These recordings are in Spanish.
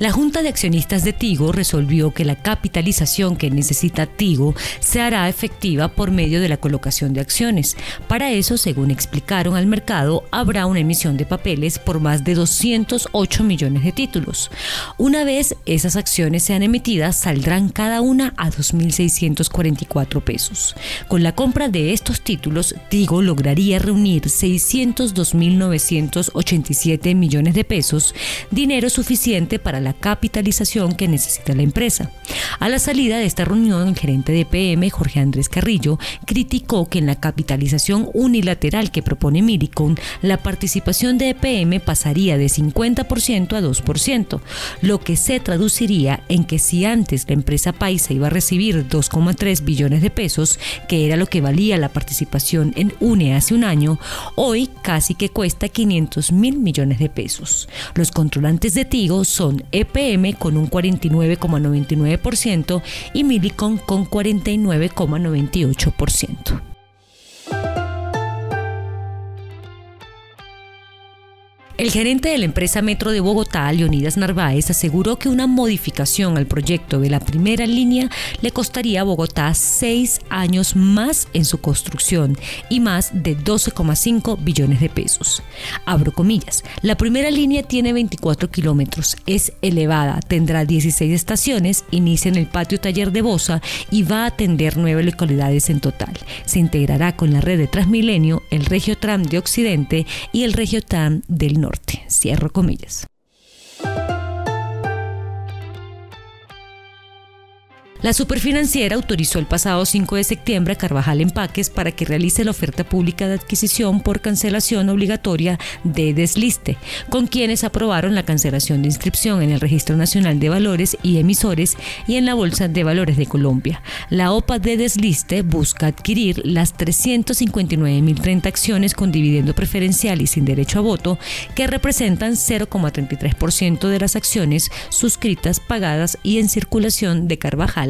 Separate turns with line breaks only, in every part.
La Junta de Accionistas de Tigo resolvió que la capitalización que necesita Tigo se hará efectiva por medio de la colocación de acciones. Para eso, según explicaron al mercado, habrá una emisión de papeles por más de 208 millones de títulos. Una vez esas acciones sean emitidas, saldrán cada una a 2.644 pesos. Con la compra de estos títulos, Tigo lograría reunir 602.987 millones de pesos, dinero suficiente para la capitalización que necesita la empresa. A la salida de esta reunión, el gerente de PM, Jorge Andrés Carrillo, criticó que en la capitalización unilateral que propone Miricon, la participación de EPM pasaría de 50% a 2%, lo que se traduciría en que si antes la empresa Paisa iba a recibir 2,3 billones de pesos, que era lo que valía la participación en UNE hace un año, hoy casi que cuesta 500 mil millones de pesos. Los controlantes de Tigo son EPM con un 49,99% y Milicon con 49,98%. El gerente de la empresa Metro de Bogotá, Leonidas Narváez, aseguró que una modificación al proyecto de la primera línea le costaría a Bogotá seis años más en su construcción y más de 12,5 billones de pesos. Abro comillas, la primera línea tiene 24 kilómetros, es elevada, tendrá 16 estaciones, inicia en el patio taller de Bosa y va a atender nueve localidades en total. Se integrará con la red de Transmilenio, el Regio Tram de Occidente y el Regio Tram del Norte. Cierro comillas. La superfinanciera autorizó el pasado 5 de septiembre a Carvajal Empaques para que realice la oferta pública de adquisición por cancelación obligatoria de desliste, con quienes aprobaron la cancelación de inscripción en el Registro Nacional de Valores y Emisores y en la Bolsa de Valores de Colombia. La OPA de desliste busca adquirir las 359.030 acciones con dividendo preferencial y sin derecho a voto, que representan 0,33% de las acciones suscritas, pagadas y en circulación de Carvajal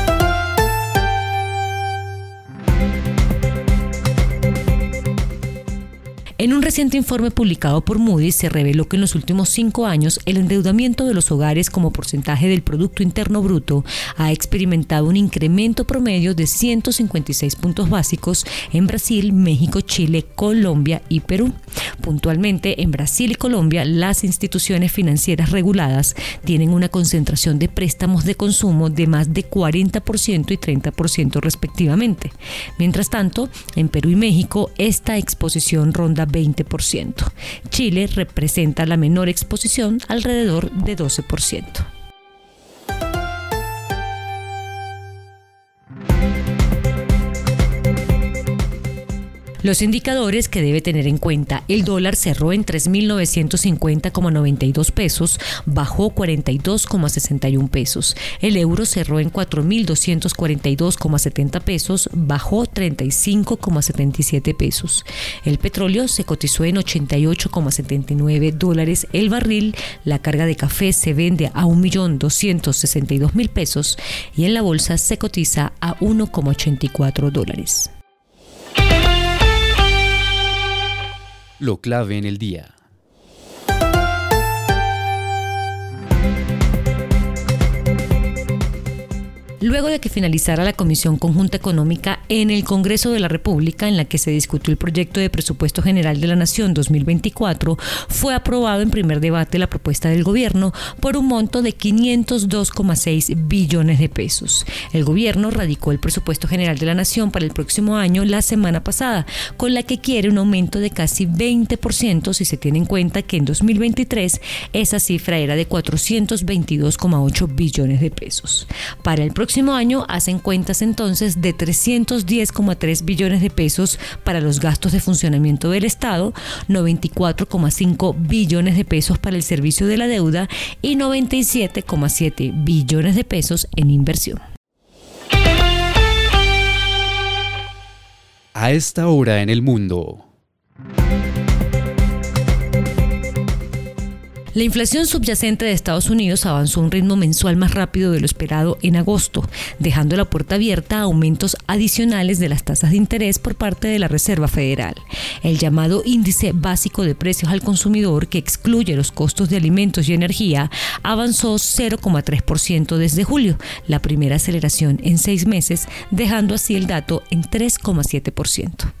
En un reciente informe publicado por Moody's se reveló que en los últimos cinco años el endeudamiento de los hogares como porcentaje del Producto Interno Bruto ha experimentado un incremento promedio de 156 puntos básicos en Brasil, México, Chile, Colombia y Perú. Puntualmente, en Brasil y Colombia, las instituciones financieras reguladas tienen una concentración de préstamos de consumo de más de 40% y 30% respectivamente. Mientras tanto, en Perú y México, esta exposición ronda 20%. Chile representa la menor exposición, alrededor de 12%. Los indicadores que debe tener en cuenta, el dólar cerró en 3.950,92 pesos, bajó 42,61 pesos. El euro cerró en 4.242,70 pesos, bajó 35,77 pesos. El petróleo se cotizó en 88,79 dólares el barril. La carga de café se vende a 1.262.000 pesos y en la bolsa se cotiza a 1,84 dólares.
Lo clave en el día.
Luego de que finalizara la Comisión Conjunta Económica en el Congreso de la República, en la que se discutió el proyecto de presupuesto general de la Nación 2024, fue aprobado en primer debate la propuesta del gobierno por un monto de 502,6 billones de pesos. El gobierno radicó el presupuesto general de la Nación para el próximo año la semana pasada, con la que quiere un aumento de casi 20% si se tiene en cuenta que en 2023 esa cifra era de 422,8 billones de pesos. Para el próximo próximo año hacen cuentas entonces de 310,3 billones de pesos para los gastos de funcionamiento del Estado, 94,5 billones de pesos para el servicio de la deuda y 97,7 billones de pesos en inversión.
A esta hora en el mundo.
La inflación subyacente de Estados Unidos avanzó a un ritmo mensual más rápido de lo esperado en agosto, dejando la puerta abierta a aumentos adicionales de las tasas de interés por parte de la Reserva Federal. El llamado índice básico de precios al consumidor, que excluye los costos de alimentos y energía, avanzó 0,3% desde julio, la primera aceleración en seis meses, dejando así el dato en 3,7%.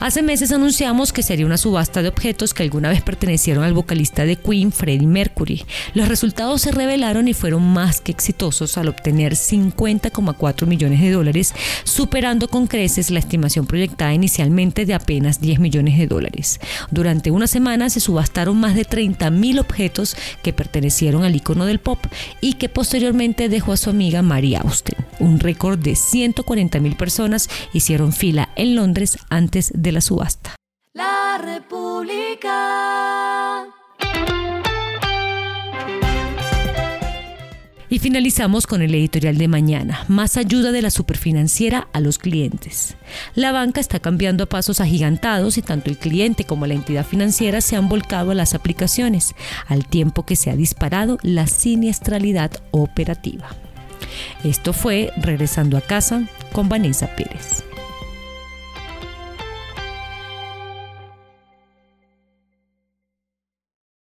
Hace meses anunciamos que sería una subasta de objetos que alguna vez pertenecieron al vocalista de Queen, Freddie Mercury. Los resultados se revelaron y fueron más que exitosos al obtener 50,4 millones de dólares, superando con creces la estimación proyectada inicialmente de apenas 10 millones de dólares. Durante una semana se subastaron más de 30.000 objetos que pertenecieron al icono del pop y que posteriormente dejó a su amiga Mary Austin. Un récord de 140.000 personas hicieron fila en Londres antes de la subasta. La República. Y finalizamos con el editorial de mañana, más ayuda de la superfinanciera a los clientes. La banca está cambiando a pasos agigantados y tanto el cliente como la entidad financiera se han volcado a las aplicaciones, al tiempo que se ha disparado la siniestralidad operativa. Esto fue Regresando a casa con Vanessa Pérez.